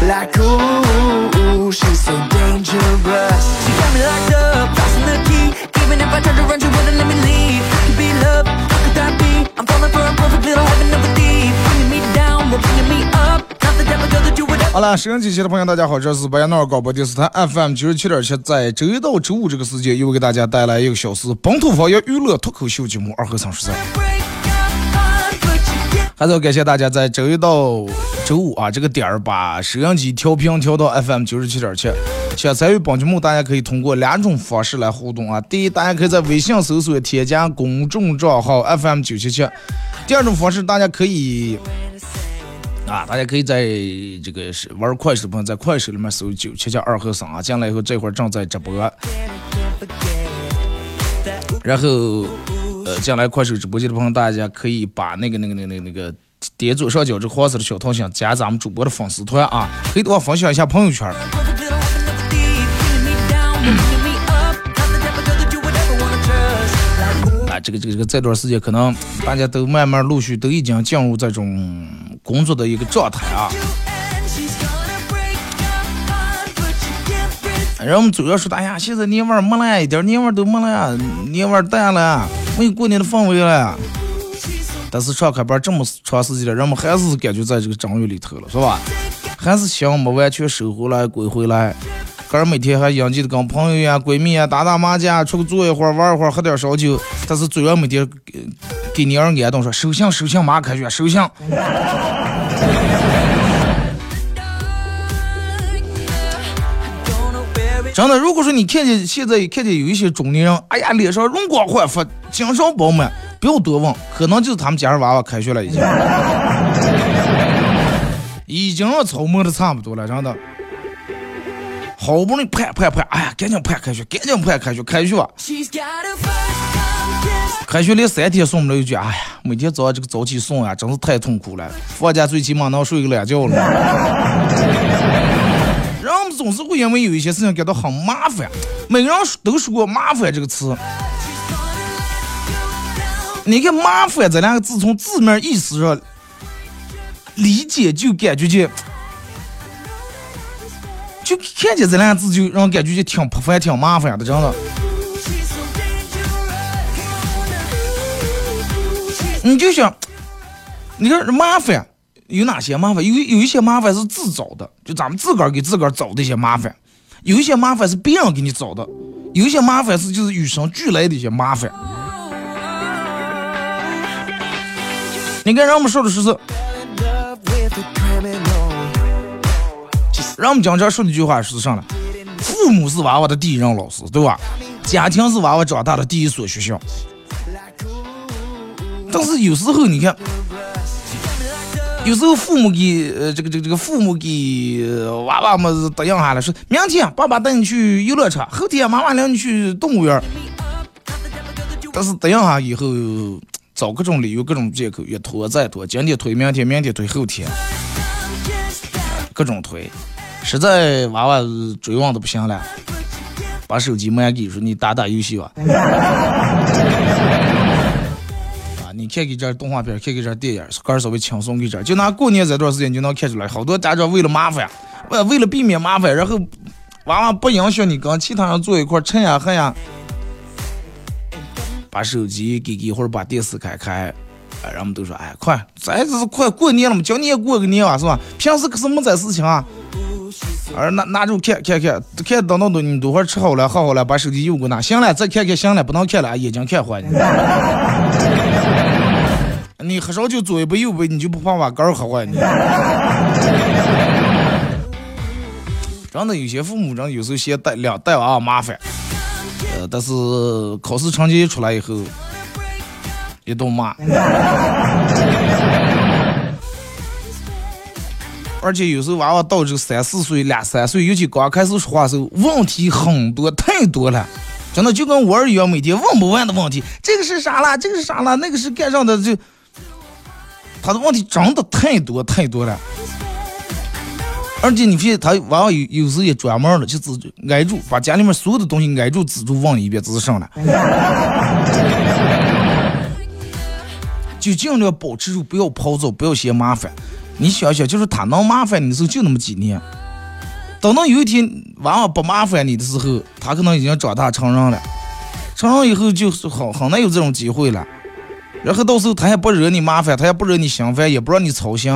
Black Uh She's So Dangerous. 好了，收音机前的朋友，大家好，这是白彦淖尔广播电视台 FM 九十七点七，在周一到周五这个时间，又给大家带来一个小时本土方言娱乐脱口秀节目《二和三十三》。还是要感谢大家在周一到周五啊这个点儿把收音机调频调到 FM 九十七点七。想参与本节目，大家可以通过两种方式来互动啊。第一，大家可以在微信搜索添加公众账号 FM 九七七；第二种方式，大家可以。啊，大家可以在这个是玩快手的朋友，在快手里面搜九七七二和三啊，进来以后这会儿正在直播，然后呃进来快手直播间的朋友，大家可以把那个那个那个那个那个点左上角这黄色的小桃心加咱们主播的粉丝团啊，可以的话分享一下朋友圈。啊，这个这个这个这段时间可能大家都慢慢陆续都已经进入这种。工作的一个状态啊，然后我们主要说，哎呀，现在年味儿没了，一点年味儿都没了，年味儿淡了，没有过年的氛围了。但是上开班这么长时间了，人们还是感觉在这个正月里头了，是吧？还是心没完全收回来归回来，哥儿每天还应急的跟朋友呀、闺蜜呀打打麻将，出去坐一会儿，玩一会儿，喝点烧酒。但是主要每天给你儿安动说，收信收信，马上开学，收信。真的，如果说你看见现在看见有一些中年人，哎呀，脸上容光焕发，精神饱满，不要多问，可能就是他们家人娃娃开学了，已经，已经要操磨的差不多了，真的，好不容易盼盼盼，哎呀，赶紧盼开学，赶紧盼开学，开学，开学连三天送不了一句，哎呀，每天早上这个早起送啊，真是太痛苦了，放假最起码能睡个懒觉了。总是会因为有一些事情感到很麻烦，每个人都说过“麻烦”这个词。你看“麻烦”这两个字，从字面意思上理解，就感觉就就看见这两个字，就让人感觉就挺麻烦、挺麻烦的，真的。你就想，你看麻烦。有哪些麻烦？有有一些麻烦是自找的，就咱们自个儿给自个儿找的一些麻烦；有一些麻烦是别人给你找的；有一些麻烦是就是与生俱来的一些麻烦。你看，人们说的是是，人们经常说的一句话是啥呢？父母是娃娃的第一任老师，对吧？家庭是娃娃长大的第一所学校。但是有时候你看。有时候父母给呃这个这个这个父母给娃娃们答应下来，说明天爸爸带你去游乐场，后天妈妈领你去动物园。但是答应下以后，找各种理由、各种借口，越拖再拖，今天推明天，明天推后天，各种推，实在娃娃追问的不行了。把手机卖给说你打打游戏吧。你看给这动画片，看给这电影，个稍微轻松给这，就拿过年这段时间就能看出来，好多家长为了麻烦，为为了避免麻烦，然后娃娃不影响你跟其他人坐一块吃呀喝呀，把手机给给或者把电视开开。人们都说：“哎，快，咱这是快过年了嘛，今年过个年啊，是吧？平时可是没这事情啊。而拿拿着看看看，看等到都你都会吃好了，喝好了，把手机又给我拿。行了，再看看，行了，不能看了，眼睛看坏了。你喝烧酒左一杯右一杯，你就不怕把肝喝坏？你真的有些父母，真有时候嫌带两带娃娃麻烦，呃，但是考试成绩一出来以后。”一顿骂，而且有时候娃娃到这个三四岁、两三岁，尤其刚开始说话时候，问题很多，太多了，真的就跟我儿一样，每天问不完的问题。这个是啥啦？这个是啥啦？那个是干上的？就他的问题真的太多太多了。而且你发现他娃娃有有时也专门的去自助挨住，把家里面所有的东西挨住自助问一遍，这是啥了？就尽量保持住，不要跑走，不要嫌麻烦。你想想，就是他能麻烦你的时候就那么几年，等到有一天娃娃不麻烦你的时候，他可能已经长大成人了。成人以后就是很很难有这种机会了。然后到时候他也不惹你麻烦，他也不惹你心烦，也不让你操心，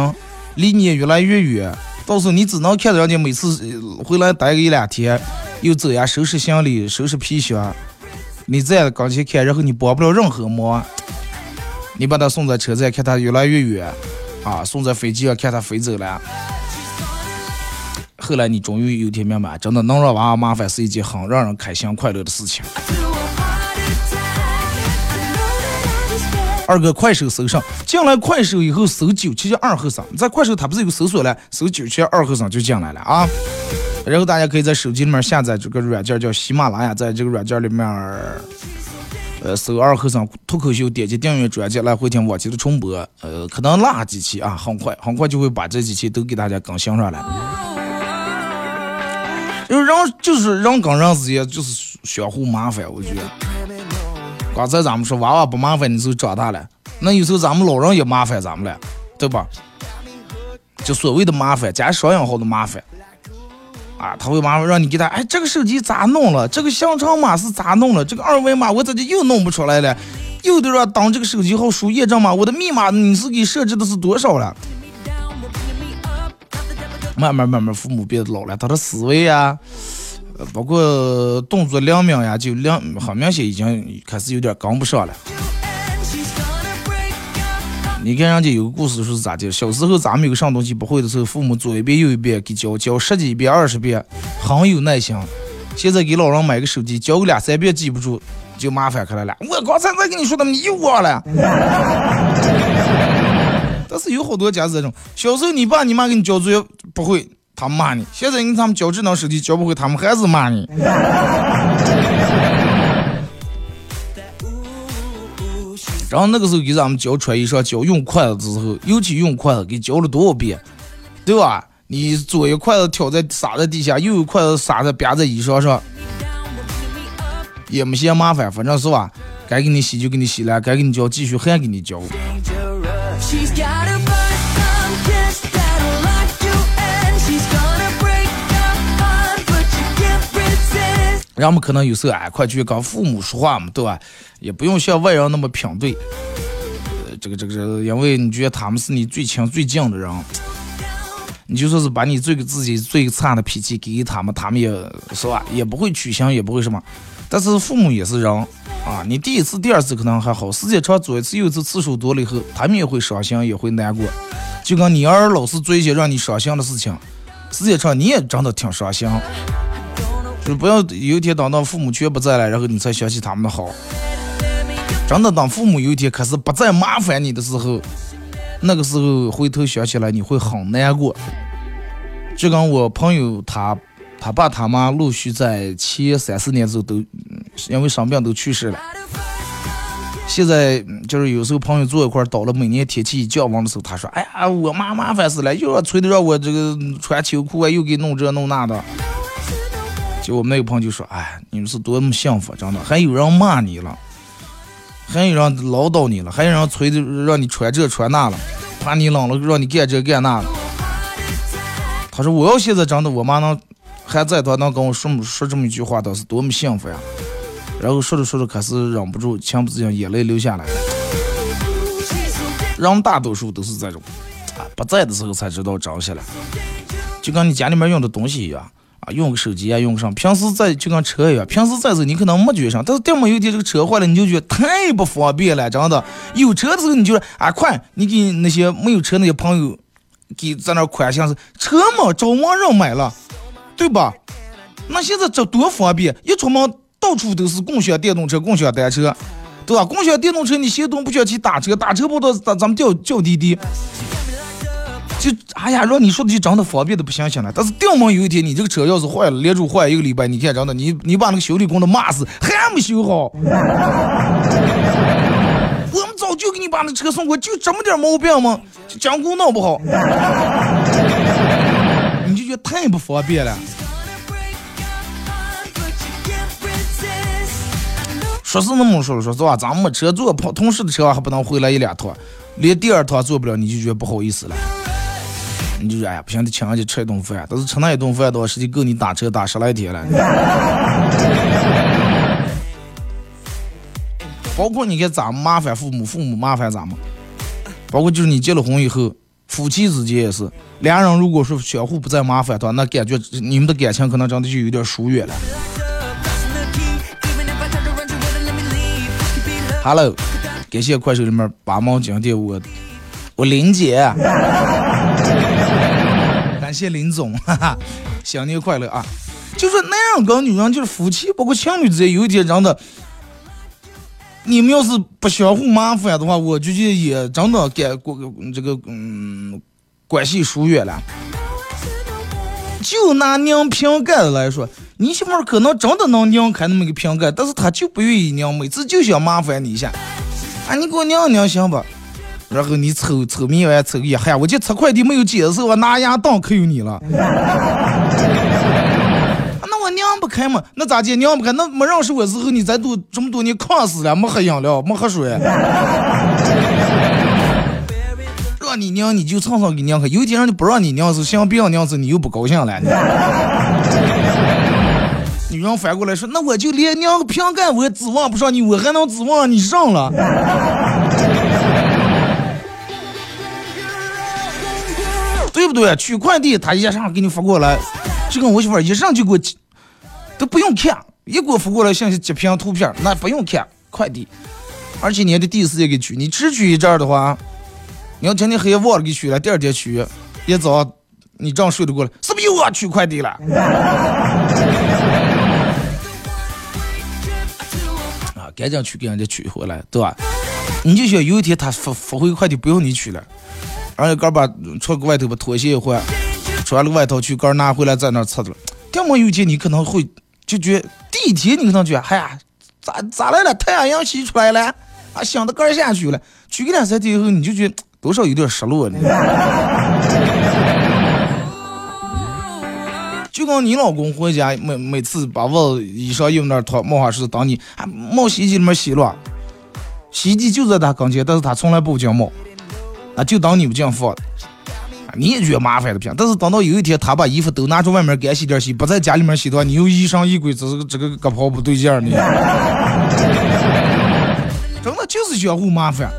离你也越来越远。到时候你只能看着人家每次回来待个一两天，又走呀，收拾行李，收拾皮箱，你在刚前看，然后你帮不了任何忙。你把他送在车站，看他越来越远，啊，送在飞机上，看他飞走了。后来你终于有天明白，真的能让娃娃麻烦是一件很让人开心快乐的事情。二哥，快手搜上，进来快手以后搜九七七二后生，在快手它不是有搜索了，搜九七二后生就进来了啊。然后大家可以在手机里面下载这个软件叫喜马拉雅，在这个软件里面。呃，搜二和尚脱口秀，点击订阅专辑来回听往期的重播。呃，可能那几期啊，很快很快就会把这几期都给大家更新上来。就是人，就是人跟人之间就是相互麻烦，我觉得。刚才咱们说娃娃不麻烦，你就长大了。那有时候咱们老人也麻烦咱们了，对吧？就所谓的麻烦，加双引号的麻烦。啊，他会麻烦让你给他，哎，这个手机咋弄了？这个详情码是咋弄了？这个二维码我咋就又弄不出来了？又得让当这个手机号输验证码，我的密码你是给设置的是多少了？慢慢慢慢，父母变老了，他的思维啊，包括动作灵敏呀，就两很明显已经开始有点跟不上了。你看人家有个故事说是咋的？小时候咱们有个啥东西不会的时候，父母左一遍右一遍给教，教十几遍二十遍，很有耐心。现在给老人买个手机，教个两三遍记不住，就麻烦开来了。我刚才在跟你说的，你又忘了。但是有好多家是这种，小时候你爸你妈给你交作业不会，他骂你；现在你他们教智能手机教不会，他们还是骂你。然后那个时候给咱们教穿衣裳、教用筷子的时候，尤其用筷子，给教了多少遍，对吧？你左一筷子挑在撒在地下，右一筷子撒在别在衣裳上，也没嫌麻烦，反正是吧？该给你洗就给你洗了，该给你教继续还给你教。人们可能有时候哎，快去跟父母说话嘛，对吧？也不用像外人那么平对。呃，这个这个，因为你觉得他们是你最亲最近的人，你就说是把你最自己最差的脾气给他们，他们也是吧，也不会取消，也不会什么。但是父母也是人啊，你第一次、第二次可能还好，时间长左一次右一次次数多了以后，他们也会伤心，也会难过。就跟你儿老是做一些让你伤心的事情，时间长你也真的挺伤心。就不要有一天等到父母全不在了，然后你才想起他们的好。真的，当父母有一天开始不再麻烦你的时候，那个时候回头想起来你会很难过。就跟我朋友他他爸他妈陆续在前三四年之后都因为生病都去世了。现在就是有时候朋友坐一块儿，到了每年天气降温的时候，他说：“哎呀，我妈麻烦死了，又要催着让我这个穿秋裤啊，又给弄这弄那的。”我们那个朋友就说：“哎，你们是多么幸福，真的，还有人骂你了，还有人唠叨你了，还有人催着让你穿这穿那了，怕你冷了让你干这干那了。”他说：“我要现在真的，我妈能还在她，能跟我说说这么一句话，倒是多么幸福呀！”然后说着说着，开始忍不住，情不自禁，眼泪流下来。人大多数都是这种，啊，不在的时候才知道珍惜了，就跟你家里面用的东西一样。啊，用个手机啊，用个上，平时在就跟车一样，平时在走你可能没觉上，但是这么有一天这个车坏了，你就觉得太不方便了，真的。有车的时候你就说啊快，你给那些没有车那些朋友给在那款像是车嘛，找没人买了，对吧？那现在这多方便，一出门到处都是共享电动车、共享单车，对吧？共享电动车你现在不需要去打车，打车不到咱咱们叫叫滴滴。就哎呀，让你说的就真的方便的不行行了。但是顶门有一天你这个车要是坏了，连住坏一个礼拜，你看真的，你 你把那个修理工都骂死，还没修好。我们早就给你把那车送过，就这么点毛病吗？讲工闹不好，你就觉得太不方便了。说是那么说，说是吧？咱们车坐跑同事的车还不能回来一两趟，连第二趟坐不了，你就觉得不好意思了。你就说哎呀，不行，得请人家吃一顿饭。但是吃那一顿饭的话，实际够你打车打十来天了。包括你看咱们麻烦父母，父母麻烦咱们。包括就是你结了婚以后，夫妻之间也是，两人如果说相互不再麻烦的话，那感觉你们的感情可能真的就有点疏远了。Hello，感谢快手里面八毛金店我我林姐。谢林总，哈哈，新年快乐啊！就是男人跟女人，就是夫妻，包括情侣之间，有一天真的，你们要是不相互麻烦的话，我就觉得也真的该过这个嗯关系疏远了。就拿拧瓶盖来说，你媳妇可能真的能拧开那么个瓶盖，但是她就不愿意拧，每次就想麻烦你一下。啊，你给我拧拧行不？然后你抽抽米完抽一喊，我就拆快递没有接的时候，我拿牙当可有你了。那我拧不开嘛？那咋接？拧不开？那没认识我时候，你再多这么多年渴死了，没喝饮料，没喝水。让你拧你就蹭蹭给拧开，有一天让你不让你拧是想别让拧时你又不高兴了。女人反过来说，那我就连拧个瓶盖我也指望不上你，我还能指望你上了？对不对？取快递他一上给你发过来，就跟我媳妇一上就给我，都不用看，一给我发过来信息截屏图片，那不用看快递，而且你还得第一时间给取，你只取一阵的话，你要今天黑夜忘了给取了，第二天取，一早你正睡得过来，是不是又要取快递了？啊，赶紧去给人家取回来，对吧？你就想有一天他发发回快递不用你取了。而且刚把穿个外头把拖鞋一换，穿了个外套去，刚拿回来在那擦着了。这么有一天你可能会就觉第一天你可能觉得，哎呀，咋咋来了？太阳西出来了，啊，想到杆下去了。去个两三天以后，你就觉得多少有点失落呢。就跟你老公回家每每次把袜子衣裳用那脱，冒啥事当你还冒洗衣机里面洗了，洗衣机就在他跟前，但是他从来不讲冒。啊，就当你们这样放，你也觉得麻烦的不行。但是等到有一天，他把衣服都拿出外面干洗店洗，不在家里面洗的话，你又疑神疑鬼，这是这个胳膊不对劲儿呢。真的就是相互麻烦。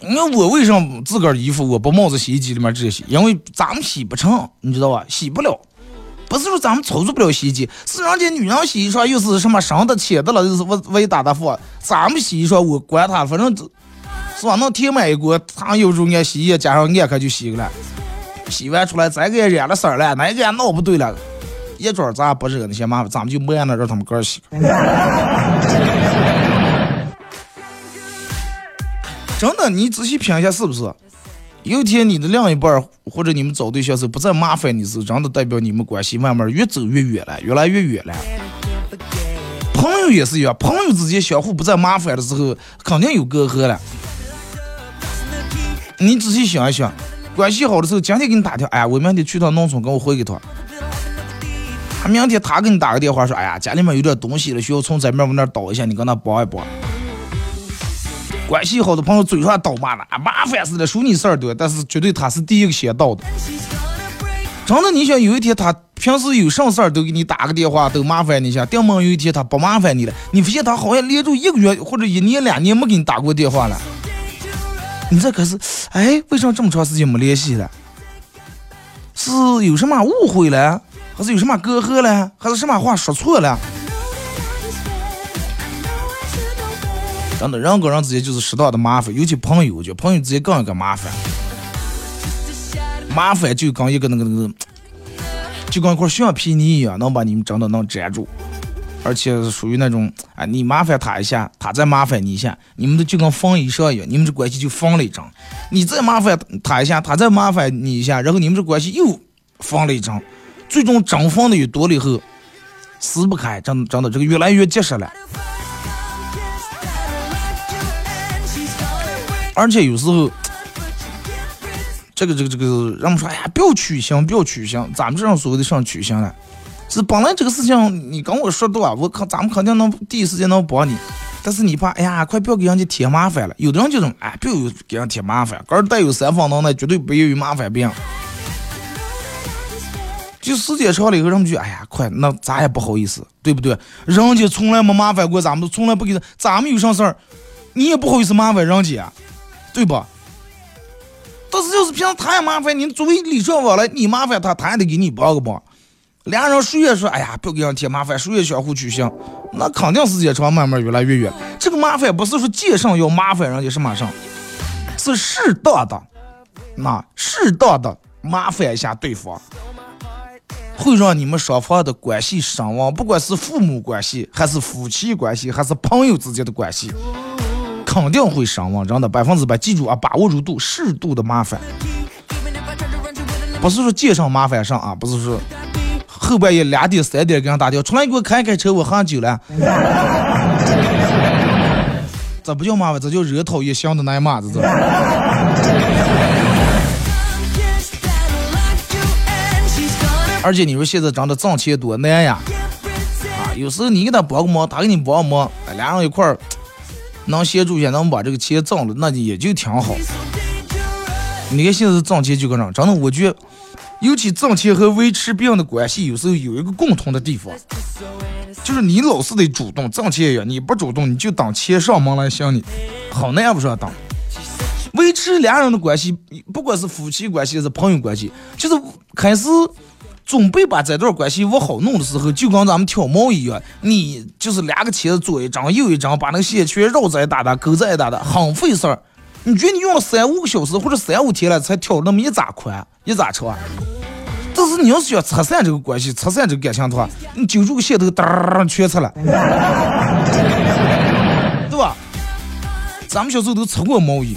你看我为什么自个儿衣服我不冒着洗衣机里面直接洗？因为咱们洗不成，你知道吧？洗不了。不是说咱们操作不了洗衣机，是人家女人洗衣裳又是什么深的浅的了，又是我我一打打放。咱们洗衣裳我管他，反正。是吧？能填满一锅，糖油肉按洗衣液加上按开就洗了。洗完出来再给染了色了，哪个闹不对了？一桌咱不惹那些麻烦，咱们就慢了让他们哥洗。真的，你仔细品一下是不是？有一天你的另一半或者你们找对象时不再麻烦你时，真的代表你们关系慢慢越走越远了，越来越远了。朋友也是一样，朋友之间相互不再麻烦的时候，肯定有隔阂了。你仔细想一想，关系好的时候，今天给你打条，哎，我明天去趟农村，跟我回一趟。明天他给你打个电话说，哎呀，家里面有点东西了，需要从这面往那倒一下，你跟他帮一帮。关系好的朋友嘴上倒骂了，麻烦死了，说你事儿多，但是绝对他是第一个先到的。真的，你想有一天他平时有啥事儿都给你打个电话，都麻烦你一下，顶门有一天他不麻烦你了，你发现他好像连着一个月或者一年两年没给你打过电话了，你这可是，哎，为什么这么长时间没联系了？是有什么误会了，还是有什么隔阂了，还是什么话说错了？真的，人跟人之间就是适当的麻烦，尤其朋友，就朋友之间更一个麻烦。麻烦就跟一个那个那个，就跟一块橡皮泥一样，能把你们真的能粘住，而且属于那种，啊，你麻烦他一下，他再麻烦你一下，你们的就跟缝衣裳一样，你们这关系就缝了一张。你再麻烦他一下，他再麻烦你一下，然后你们这关系又缝了一张，最终针缝的越多了以后，撕不开，真真的这个越来越结实了。而且有时候。这个这个这个，人们说，哎呀，不要取消，不要取消，咱们这种所谓的上取消了，是本来这个事情你跟我说多，我肯咱们肯定能第一时间能帮你，但是你怕，哎呀，快不要给人家添麻烦了。有的人就是，哎，不要给人添麻烦，个人带有三分能耐，绝对不愿意麻烦别人。就时间长了以后，人们就，哎呀，快，那咱也不好意思，对不对？人家从来没麻烦过咱们，从来不给他，咱们有啥事儿，你也不好意思麻烦人家，对不？但是就是平时他也麻烦你，作为礼尚往来，你麻烦他，他也得给你帮个忙。俩人谁也说，哎呀，不给人添麻烦，谁也相互取信，那肯定时间长，慢慢越来越远。这个麻烦不是说见上要麻烦人家什么上，是适当的，那适当的麻烦一下对方，会让你们双方的关系升温，不管是父母关系，还是夫妻关系，还是朋友之间的关系。肯定会伤亡，真的百分之百。记住啊，把握住度，适度的麻烦，不是说见上麻烦上啊，不是说后半夜两点三点给人打电话，出来给我开开车，我喝酒了。这不叫麻烦，这叫惹讨厌，想的那骂子。而且你说现在真的挣钱多难呀，啊，有时候你给他帮个忙，他给你帮忙，俩人一块儿。能协助一下，能把这个钱挣了，那也就挺好。你看现在挣钱就搁那，真的，我觉得，尤其挣钱和维持别人的关系，有时候有一个共同的地方，就是你老是得主动挣钱呀，你不主动，你就当钱上门来向你，好难不是当。维持两人的关系，不管是夫妻关系还是朋友关系，就是开始。准备把这段关系往好弄的时候，就跟咱们挑毛一样，你就是两个钳子左一张右一张，把那个线圈绕在一大大，勾在一大大，很费事儿。你觉得你用了三五个小时或者三五天了，才挑那么一扎宽一扎长？但是你要是想拆散这个关系，拆散这个感情的话，你揪住个线头，噔全拆了，对吧？咱们小时候都拆过毛衣，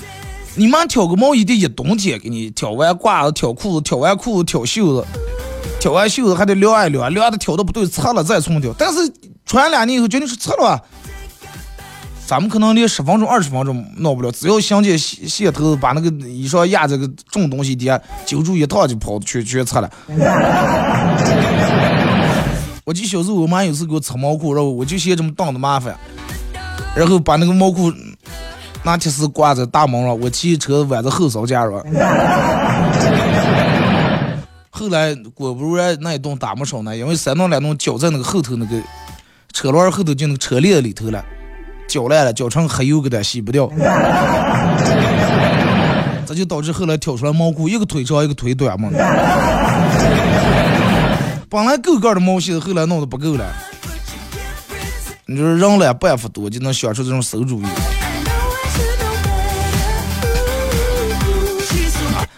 你妈挑个毛衣得一冬天给你挑完褂子，挑裤子，挑完裤子，挑袖子。挑完袖子还得晾一晾，晾的挑的不对，擦了再重挑。但是穿两年以后，绝对是擦了，咱们可能连十分钟、二十分钟弄不了。只要想见线头，把那个衣裳压这个重东西底下，揪住一套就跑，全全擦了。我记小时候，我妈有次给我擦毛裤，然后我就嫌这么当的麻烦，然后把那个毛裤拿铁丝挂在大门上，我骑车挽在后槽架上。后来果不然，那一顿打没少呢，因为三弄两弄绞在那个后头那个车轮后头，就那个车链里头了，绞烂了，搅成黑油给它洗不掉。这就导致后来挑出来毛裤，一个腿长一个腿短嘛。本来够个的毛线，后来弄得不够了。你说人懒办法多，就能想出这种馊主意。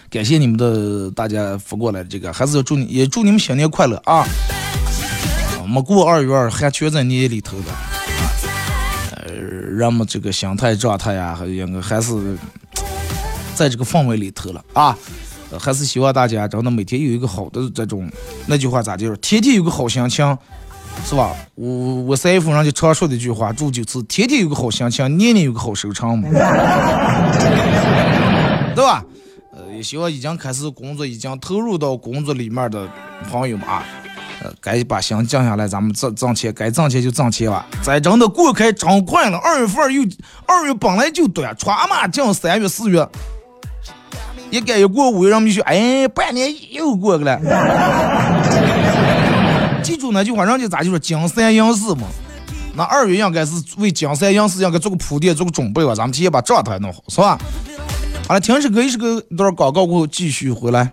感谢你们的大家发过来这个，还是要祝你也祝你们新年快乐啊！没过二月还全在年里头的，呃，人们这个心态状态呀，还应该还是在这个氛围里头了啊！还是希望大家真的每天有一个好的这种，那句话咋就是天天有个好心情，是吧？我我三姨夫人家常说的一句话，祝就是天天有个好心情，年年有个好收场嘛，对吧？呃，也希望已经开始工作、已经投入到工作里面的朋友们啊，呃，该把心降下来，咱们挣挣钱，该挣钱就挣钱吧。再真的过开真快了，二月份又二月本来就短，穿嘛进三月四月，一赶一过五月，人们就说，哎，半年又过去了。记住那句话，人家咋就说金三银四嘛？那二月应该是为金三银四应该做个铺垫，做个准备吧。咱们提前把状态弄好，是吧？好了，停首歌，一首歌，一段广告过后继续回来。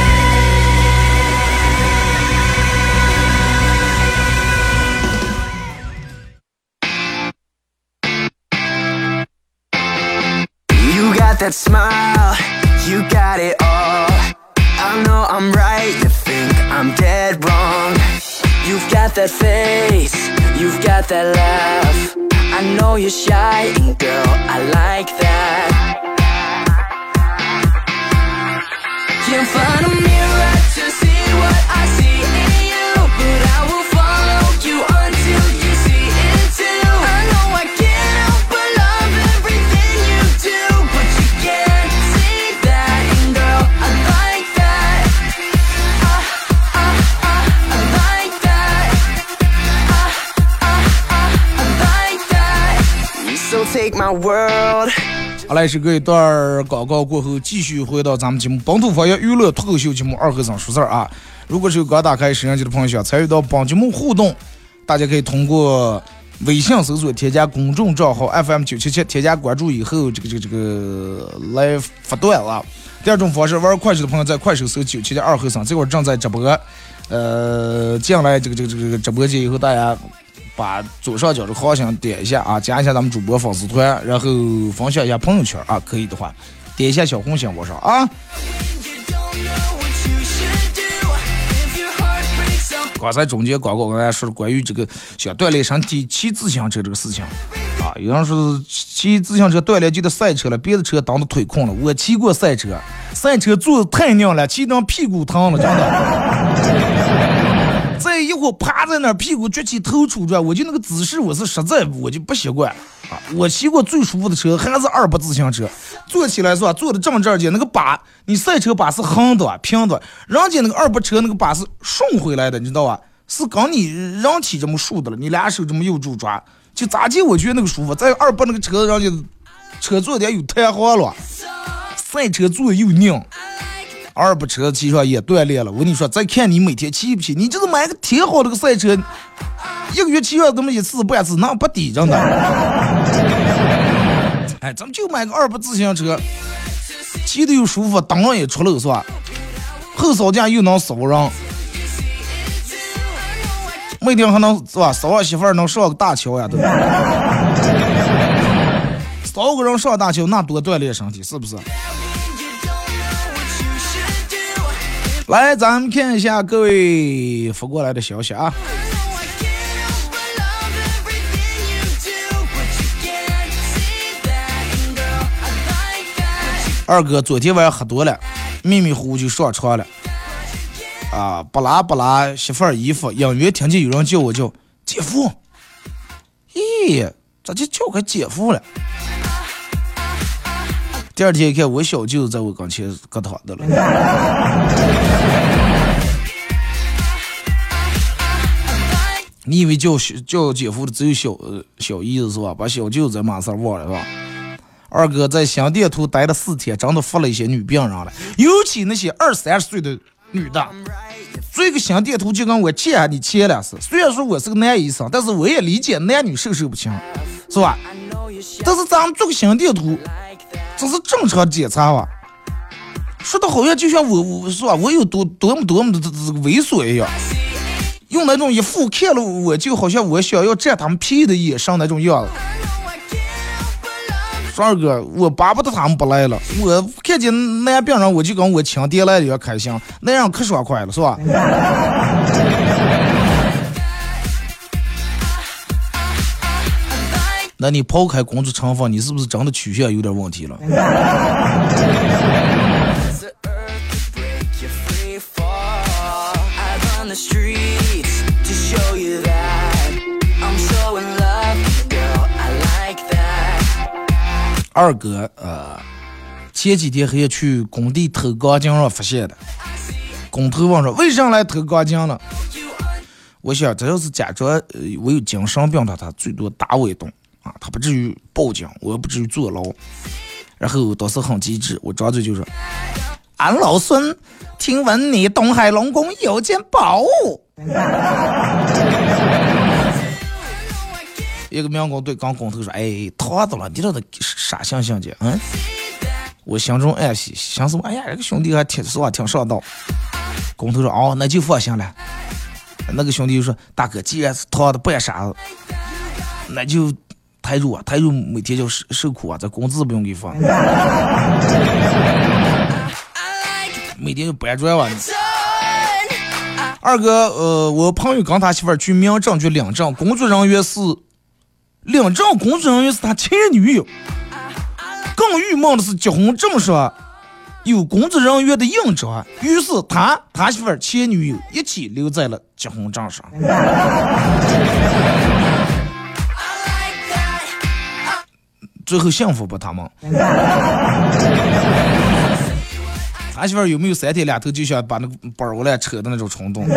That smile, you got it all. I know I'm right, you think I'm dead wrong. You've got that face, you've got that laugh. I know you're shy, and girl, I like that. Can't find a mirror 好来，是隔一段广告过后，继续回到咱们节目《本土方言娱乐脱口秀》节目二和尚说事儿啊。如果是有刚打开摄像机的朋友想参与到本节目互动，大家可以通过微信搜索添加公众账号 FM 九七七，添加关注以后，这个这个这个来发段啊。第二种方式，玩快手的朋友在快手搜九七七二和尚，这会儿正在直播。呃，进来这个这个这个直播间以后，大家。把左上角的号星点一下啊，加一下咱们主播粉丝团，然后分享一下朋友圈啊，可以的话点一下小红心我说啊。刚才中间广告跟大家说关于这个想锻炼身体骑自行车这个事情啊，有人说骑自行车锻炼就得赛车了，别的车当的腿空了。我骑过赛车，赛车坐的太硬了，骑上屁股疼了，真的。再一会儿趴在那儿，屁股撅起头杵着，我就那个姿势，我是实在我就不习惯啊。我骑过最舒服的车还是二八自行车，坐起来是吧？坐的正正的，那个把，你赛车把是横的平的，人家那个二八车那个把是顺回来的，你知道吧？是跟你人体这么竖的了，你俩手这么右住抓，就咋地？我觉得那个舒服。在二八那个车，人家车座点有弹簧了，赛车座又硬。二八车骑上也锻炼了，我跟你说，再看你每天骑不骑，你就是买个挺好的个赛车，一个月骑上这么一次半次，那不抵着呢。哎，咱们就买个二八自行车，骑的又舒服，档上也出漏是吧？后扫架又能扫人，每天还能是吧？扫完媳妇儿能上个大桥呀，对吧？扫个人上大桥，那多锻炼身体，是不是？来咱们看一下各位发过来的消息啊。二哥昨天晚上喝多了迷迷糊糊就上床了。啊不拉不拉媳妇儿衣服隐约听见有人叫我叫姐夫咦咋就叫个姐夫了？第二天一看，我小舅子在我跟前搁躺着了。你以为叫叫姐夫的只有小呃小姨子是吧？把小舅子马上忘了是吧？二哥在新店图待了四天，真的服了一些女病人了，尤其那些二三十岁的女的。做一个新店图就跟我欠你钱了似。虽然说我是个男医生，但是我也理解男女授受不亲，是吧？但是咱们做个新店图，这是正常检查吧？说的好像就像我我是吧？我有多多么多么的这个猥琐一样，用那种一副看了我就好像我想要占他们便宜的眼神那种样子。说二哥，我巴不得他们不来了。我看见男病人，我就跟我亲爹来的一样开心，那样可爽快了，是吧？那你抛开工作成分，你是不是真的取向有点问题了？二哥，呃，前几天还要去工地偷钢筋让发现的。工头问说：“为啥来偷钢筋了？”我想，这要是假装、呃、我有精神病的，他最多打我一顿。啊，他不至于报警，我也不至于坐牢。然后当时很机智，我张嘴就说：“俺老孙听闻你东海龙宫有件宝物。”一个民工对刚工头说：“哎，套子了，你这的啥想想去？嗯？”我心中暗喜，想什么？哎呀，这个兄弟还挺是吧，挺上道。工头说：“哦，那就放心了。”那个兄弟就说：“大哥，既然是套的办啥子，那就台主啊，台主每天就受受苦啊，这工资不用给发，每天就搬砖啊。”二哥，呃，我朋友跟他媳妇儿去民政局领证，工作人员是领证工作人员是他前女友。更郁闷的是，结婚证上有工作人员的印章，于是他他媳妇儿前女友一起留在了结婚证上。最后幸福不？他们？他媳妇有没有三天两头就想把那个包儿来扯的那种冲动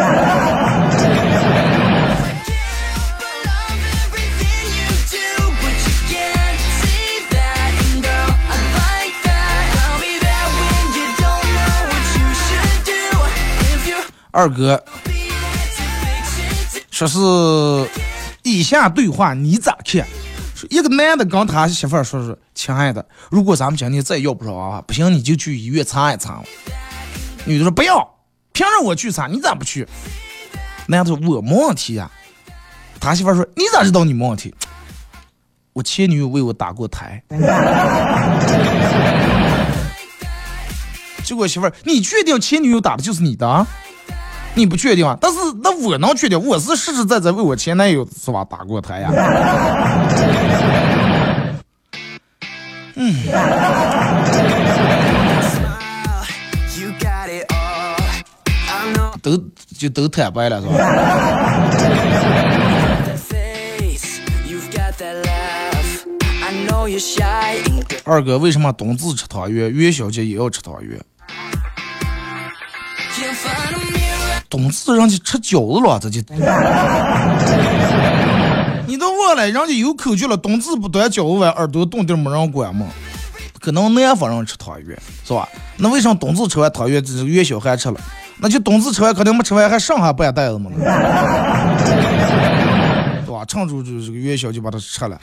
二哥说是以下对话你咋看？一个男的跟他媳妇儿说是，亲爱的，如果咱们今天再要不上娃娃，不行你就去医院查一查。女的说不要，凭什么我去查？你咋不去？男的说我没问题呀、他媳妇儿说你咋知道你没问题？我前女友为我打过胎。结果媳妇儿，你确定前女友打的就是你的？你不确定啊但是那我能确定我是实实在在为我前男友是吧打过胎呀。嗯。都就都坦白了是吧？二哥为什么冬至吃汤圆元宵节也要吃汤圆冬至人家吃饺子了，这就。你都忘了，人家有口诀了，冬至不端饺子碗，耳朵冻地没人管嘛？可能南方人吃汤圆是吧？那为啥冬至吃完汤圆，这个元宵还吃了？那就冬至吃完肯定没吃完，还剩下半袋子嘛？对吧？趁住这这个元宵就把它吃了。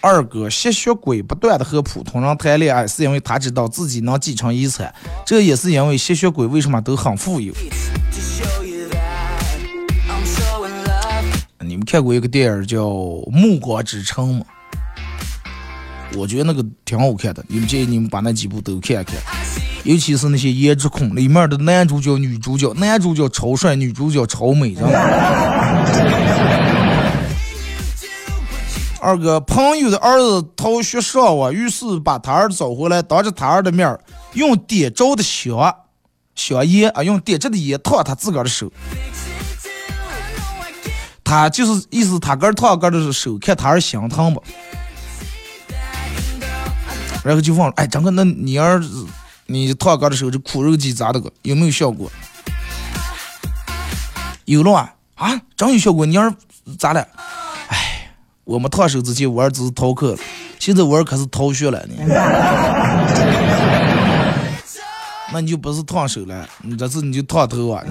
二哥吸血鬼不断的和普通人谈恋爱，是因为他知道自己能继承遗产，这也是因为吸血鬼为什么都很富有。你们看过一个电影叫《暮光之城》吗？我觉得那个挺好看的，你们建议你们把那几部都看看，尤其是那些颜值控里面的男主角、女主角，男主角超帅，女主角超美，知道吗？二哥朋友的儿子逃学上网，于是把他儿子找回来，当着他儿的面儿用点着的香香烟啊，用点着的烟烫他自个儿的手。他就是意思，他个儿烫个儿的手，看他儿心疼不。然后就问了，哎，张哥，那你儿子你烫个儿的时候，这苦肉计咋的个？有没有效果？有了啊，啊，真有效果。你儿子咋了？哎，我们烫手之前，我儿子是逃课了，现在我儿可是逃学了呢。那你就不是烫手了，你这次你就烫头啊。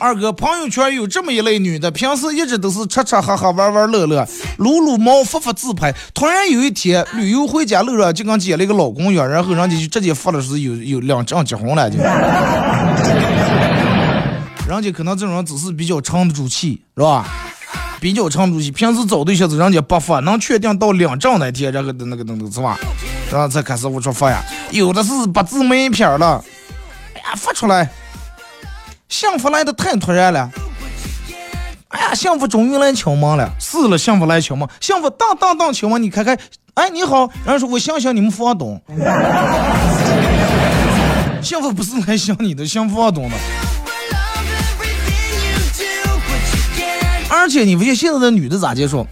二哥，朋友圈有这么一类女的，平时一直都是吃吃喝喝、玩玩乐乐、撸撸猫、发发自拍。突然有一天旅游回家，路上就跟捡了一个老公一样，然后人家就直接发了是有有两张结婚了就。人家可能这种人只是比较沉得住气，是吧？比较沉得住气，平时找对象子人家不发，能确定到领证那天，然后那个那个是吧？然后才开始我说发呀，有的是八字没片儿了，哎呀，发出来。幸福来的太突然了，哎呀，幸福终于来敲门了。是了，幸福来敲门，幸福当当当敲门，你看看，哎，你好，然后说我想想你们房东，幸福不是来想你的，想房东的。而且你发现现在的女的咋接受？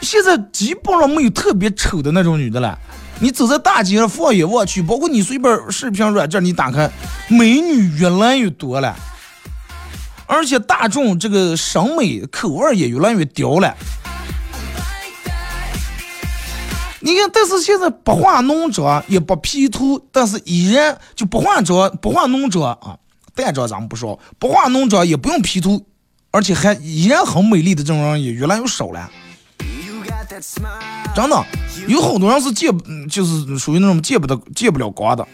现在基本上没有特别丑的那种女的了。你走在大街上，放眼望去，包括你随便视频软件你打开，美女越来越多了，而且大众这个审美口味也越来越刁了。你看，但是现在不化浓妆也不 P 图，但是依然就不化妆不化浓妆啊，淡妆咱们不说，不化浓妆也不用 P 图，而且还依然很美丽的这种人也越来越少了。真的，有好多人是见，就是属于那种见不得、见不了光的。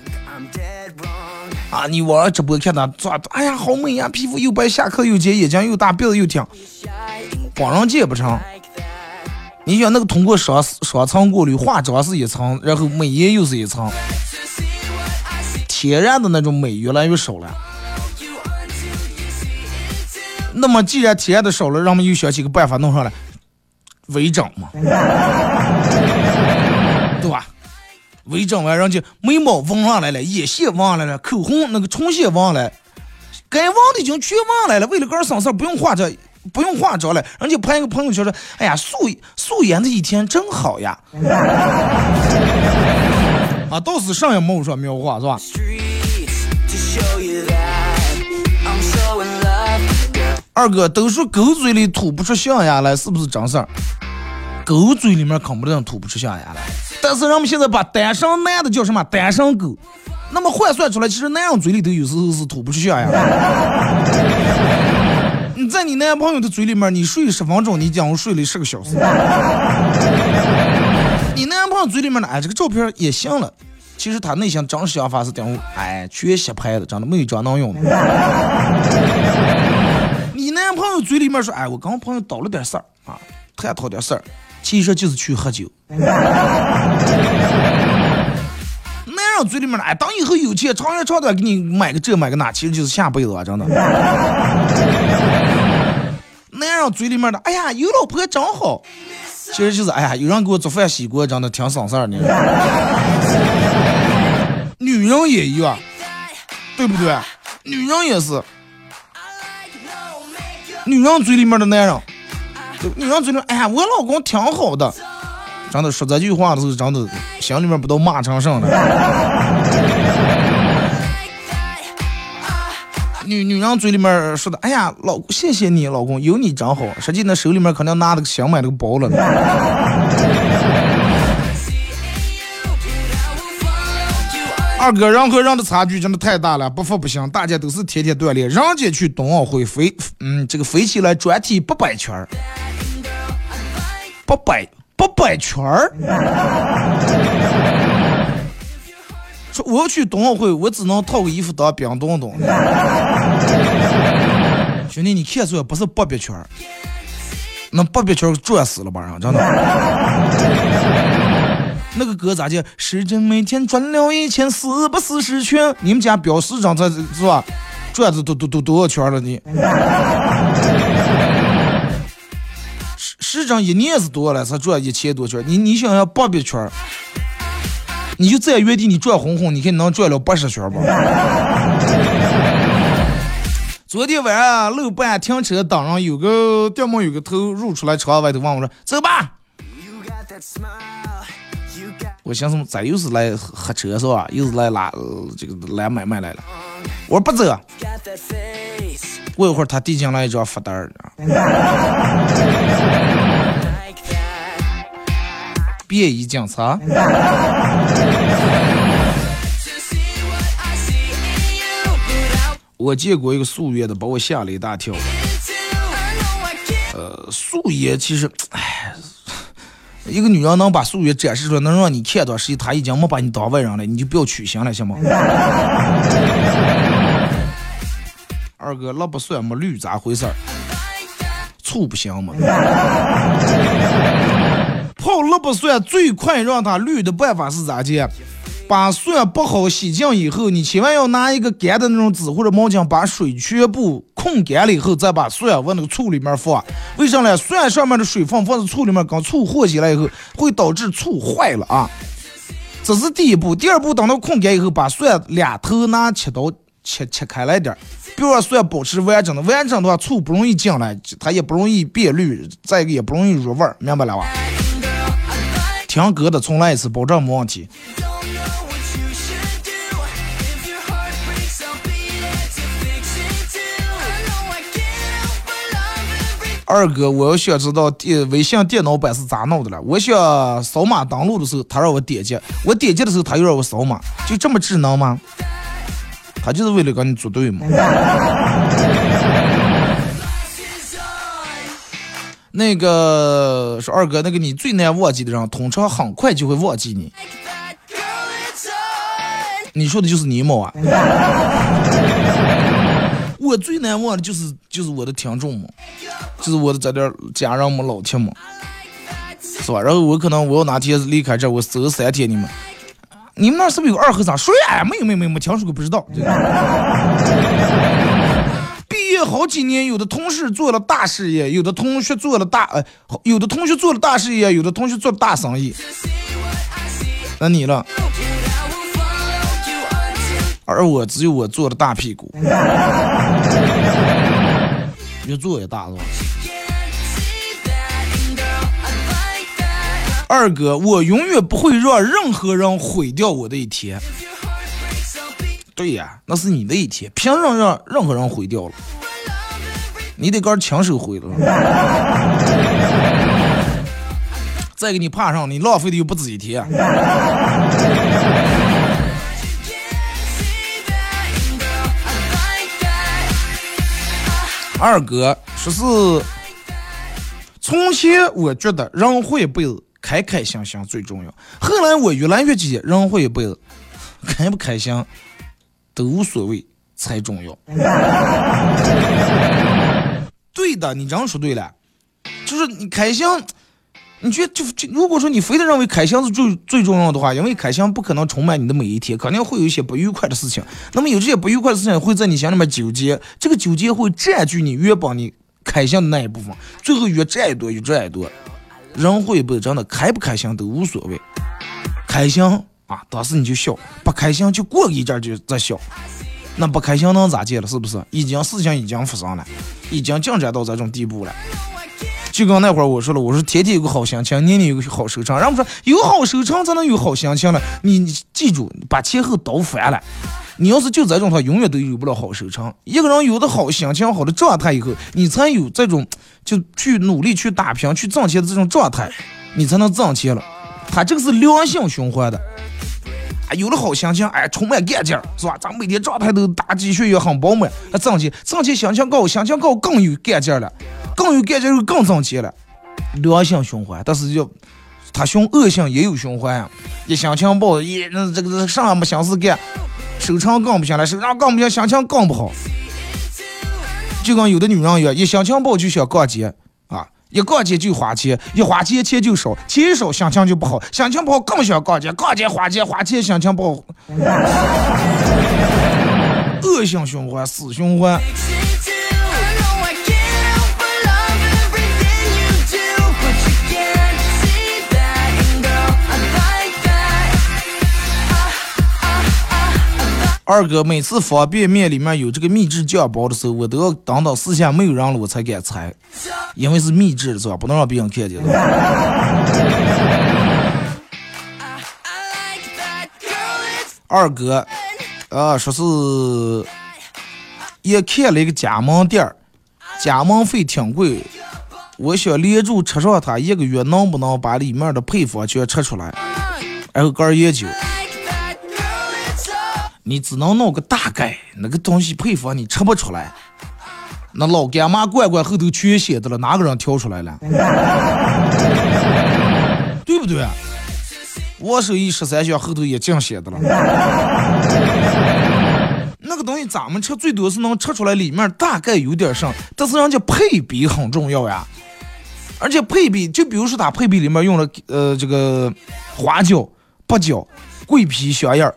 啊，你玩直播看他抓，哎呀，好美呀，皮肤又白，下颌又尖，眼睛又大，鼻子又挺，光人见不成。你想那个通过双双层过滤，化妆是一层，然后美颜又是一层，天然的那种美越来越少了。那么既然体验的少了，人们又想起个办法弄上来。微整嘛，对吧？微整完，人家眉毛纹上来了，眼线纹上来了，口红那个唇线纹了，该纹的已经全纹来了。为了个儿省事，不用化妆，不用化妆了。人家拍一个朋友圈说：“哎呀，素素颜的一天真好呀！” 啊，到时上也没有说没有化，是吧？二哥都说狗嘴里吐不出象牙来，是不是真事儿？狗嘴里面肯定吐不出象牙来，但是人们现在把单身男的叫什么单身狗，那么换算出来，其实男人嘴里头有时候是吐不出象牙。你在你男朋友的嘴里面，你睡十分钟，你讲我睡了十个小时。你男朋友嘴里面呢，哎，这个照片也行了，其实他内心真实想法是等哎，全洗拍的，真的没有装能用的。男朋友嘴里面说，哎，我跟我朋友倒了点事儿啊，探讨点事儿。其实就是去喝酒。男人嘴里面的哎，等以后有钱，长远长短给你买个这买个那，其实就是下辈子啊，真的。男人嘴里面的哎呀，有老婆真好，其实就是哎呀，有人给我做饭洗锅，真的挺省事儿的。女人也一样，对不对？女人也是，女人嘴里面的男人。女人嘴里，哎呀，我老公挺好的，真的说这句话的时候，真的心里面不都骂成什么 女女人嘴里面说的，哎呀，老谢谢你，老公有你真好。实际那手里面可能拿了个新买的包了。二哥，人和人的差距真的太大了，不服不行，大家都是天天锻炼，人家去冬奥会飞，嗯，这个飞起来转体八百圈儿。八百八百圈儿，说我要去冬奥会，我只能套个衣服当冰墩墩。兄弟，你看错，不是八百圈儿，那八百圈儿转死了吧？真的。那个歌咋叫？时针每天转了一千四百四十圈。你们家表市长在是吧？转的都都都多少圈了你？时长一年是多了，才转一千多圈。你你想要八百圈，你就在原地你转红红，你看你能转了八十圈儿不？昨天晚上路半停车档上有个掉毛有个头露出来朝外头问我说：“走吧。”我寻思咱又是来黑车是吧？又是来拉、这个来买卖来了。我说不走。过一会儿他递进来一张罚单儿，便衣警察。我见过一个素颜的，把我吓了一大跳。呃，素颜其实，一个女人能把素颜展示出来，能让你看到，实际她已经没把你当外人了，你就不要取笑了，行吗？二哥，那不蒜没绿咋回事儿？醋不行吗？泡那不算最快让它绿的办法是咋介？把蒜剥好洗净以后，你千万要拿一个干的那种纸或者毛巾，把水全部控干了以后，再把蒜往那个醋里面放。为啥呢？蒜上面的水分放在醋里面，跟醋和起来以后，会导致醋坏了啊。这是第一步。第二步，等到控干以后，把蒜两头拿切刀切切开来点儿，别让蒜保持完整的。完整的话，醋不容易进来，它也不容易变绿，再一个也不容易入味儿，明白了吧？听哥的重来一次，保证没问题。二哥，我要想知道电微信电脑版是咋弄的了。我想扫码登录的时候，他让我点击，我点击的时候他又让我扫码，就这么智能吗？他就是为了跟你组队嘛。那个说二哥，那个你最难忘记的人，通常很快就会忘记你。你说的就是你某啊？我最难忘的就是就是我的听众嘛，就是我的这点儿家人们老铁们，是吧？然后我可能我要哪天离开这儿，我走三天你们，你们那儿是不是有二和尚？谁呀？没有没有没有没听说过，不知道。毕业好几年，有的同事做了大事业，有的同学做了大呃，有的同学做了大事业，有的同学做了大生意。那你了？而我只有我做的大屁股，越做越大是吧？二哥，我永远不会让任何人毁掉我的一天。对呀，那是你的一天，凭什么让任何人毁掉了？你得干亲手毁了。再给你爬上，你浪费的又不止一天。二哥说是，从前我觉得人活一辈子开开心心最重要，后来我越来越觉得人活一辈子开不开心都无所谓才重要。对的，你这样说对了，就是你开心，你觉得就就如果说你非得认为开心是最最重要的话，因为开心不可能充满你的每一天，肯定会有一些不愉快的事情。那么有这些不愉快的事情会在你心里面纠结，这个纠结会占据你原本你开心的那一部分，最后越占越多，越占越多。人会不真的开不开心都无所谓，开心啊，当时你就笑；不开心就过一阵就再笑。那不开心能咋解了？是不是？已经事情已经发生了，已经进展到这种地步了。就跟那会儿我说了，我说天天有个好心情，年年有个好收场。然后说有好收场才能有好心情了。你你记住，把前后倒反了。你要是就这种，他永远都有不了好收场。一个人有的好心情、好的状态以后，你才有这种就去努力、去打拼、去挣钱的这种状态，你才能挣钱了。他这个是良性循环的。啊，有了好心情，哎，充满干劲儿，是吧？咱每天状态都大鸡血也很饱满，还，挣钱，挣钱心情高，心情高更有干劲儿了，更有感觉，就更挣钱了，良性循环。但是就他循恶性也有循环呀，一心情不好，一那这个这啥也没心思干，收场更不行了，收场更不行，心情更不好。就跟有的女人一样，一心情不好就想逛街啊。一逛街就花钱，一花钱钱就少，钱少心情就不好，心情不好更想逛街，逛街花钱花钱心情不好，恶性循环，死循环。二哥每次方便面里面有这个秘制酱包的时候，我都要等到四下没有人了我才敢拆，因为是秘制的是吧？不能让别人看见。二哥，啊，说是也看了一个加盟店儿，加盟费挺贵，我想连住吃上它一个月，能不能把里面的配方全吃出来？然后个人研究，你只能弄个大概，那个东西配方你吃不出来。那老干妈罐罐后头全写的了，哪个人挑出来了？对不对？我手艺十三香后头也这样写的了。那个东西咱们吃最多是能吃出来里面大概有点啥，但是人家配比很重要呀。而且配比，就比如说它配比里面用了呃这个花椒、八角、桂皮、香叶儿，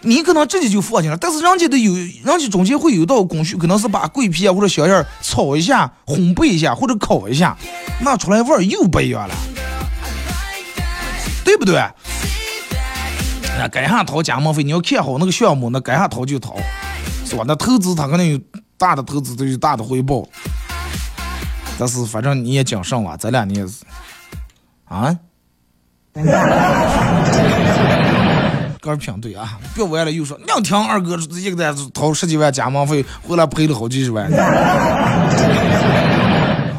你可能直接就放进来，但是人家的有，人家中间会有道工序，可能是把桂皮啊或者小叶炒一下、烘焙一下或者烤一下，那出来味儿又不一样了。对不对？那，该下掏加盟费，你要看好那个项目，那该下掏就掏，是吧？那投资它肯定有大的投资，都有大的回报。但是反正你也谨慎了，咱俩你也是啊。个人品对啊，别完了又说两听二哥一个单子掏十几万加盟费，回来赔了好几十万，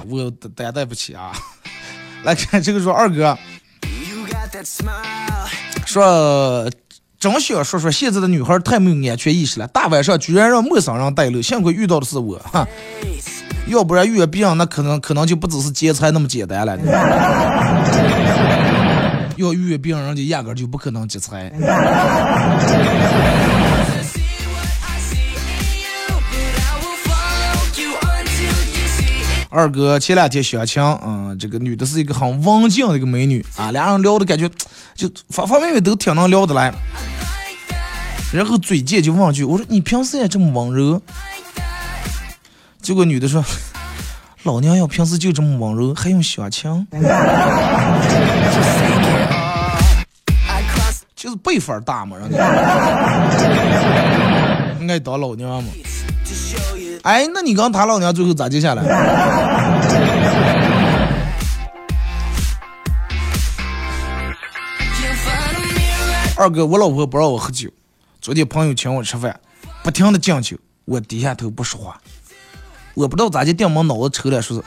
我担待不起啊。来看这个说二哥。说，真想说说现在的女孩太没有安全意识了，大晚上居然让陌生人带路，幸亏遇到的是我，哈，要不然遇别人那可能可能就不只是劫财那么简单了。要遇别人，人家压根就不可能劫财。二哥前两天相亲，嗯，这个女的是一个很文静的一个美女啊，俩人聊的感觉就方方面面都挺能聊得来。然后嘴贱就问句：“我说你平时也这么温柔？”结果女的说：“老娘要平时就这么温柔，还用相亲？” 就是辈分大嘛，人家爱当老娘嘛。哎，那你刚他老娘最后咋接下来？二哥，我老婆不让我喝酒，昨天朋友请我吃饭，不停的敬酒，我低下头不说话。我不知道咋就电门脑子抽了，说是，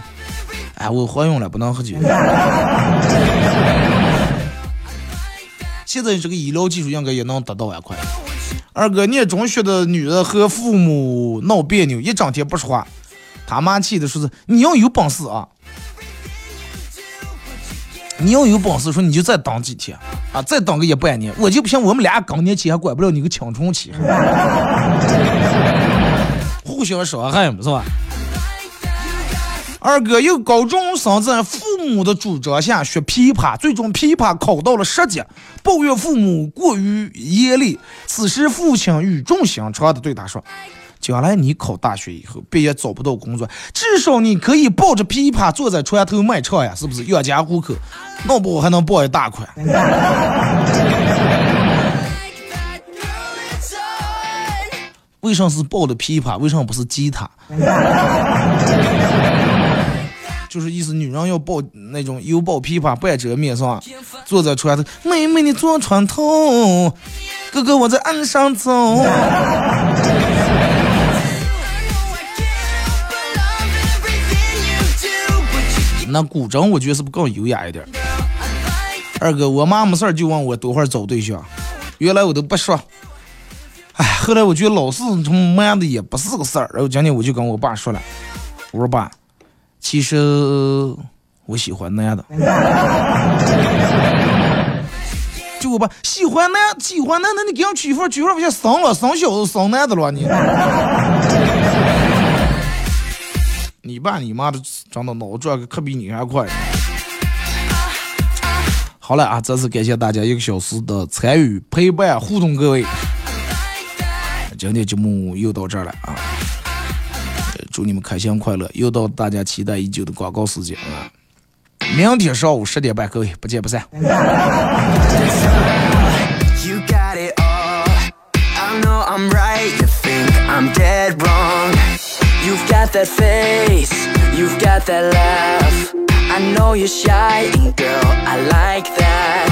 哎，我怀孕了，不能喝酒。现在这个医疗技术应该也能达到啊，快。二哥，念中学的女的和父母闹别扭，一整天不说话。他妈气的说是：“你要有本事啊，你要有本事，说你就再等几天啊，再等个一半年，我就不信我们俩更年期还管不了你个青春期，互相伤害嘛，是吧？”二哥，有高中生在父母的主张下学琵琶，最终琵琶考到了十级，抱怨父母过于严厉。此时父亲语重心长的对他说：“将来你考大学以后，别也找不到工作，至少你可以抱着琵琶坐在船头卖唱呀，是不是养家糊口？弄不好还能抱一大款。”为什么是抱的琵琶？为什么不是吉他？就是意思，女人要抱那种有抱琵琶半遮面是吧？坐在船头，妹妹你坐船头，哥哥我在岸上走。那古筝我觉得是不更优雅一点？二哥，我妈没事就问我多会儿找对象，原来我都不说。哎，后来我觉得老是这么慢的也不是个事儿，然后今天我就跟我爸说了，我说爸。其实我喜欢男的，就我吧，喜欢男，喜欢男，那你给人娶妇，娶妇不就生了，生小子生男的了你？你爸你妈的长得脑转可比你还快。好了啊，再次感谢大家一个小时的参与陪伴互动，各位，今天节目又到这儿了啊。祝你们开心快乐！又到大家期待已久的广告时间了，明天上午十点半，各位不见不散。You've got that face, you got that. I know you're shy, girl, I like that.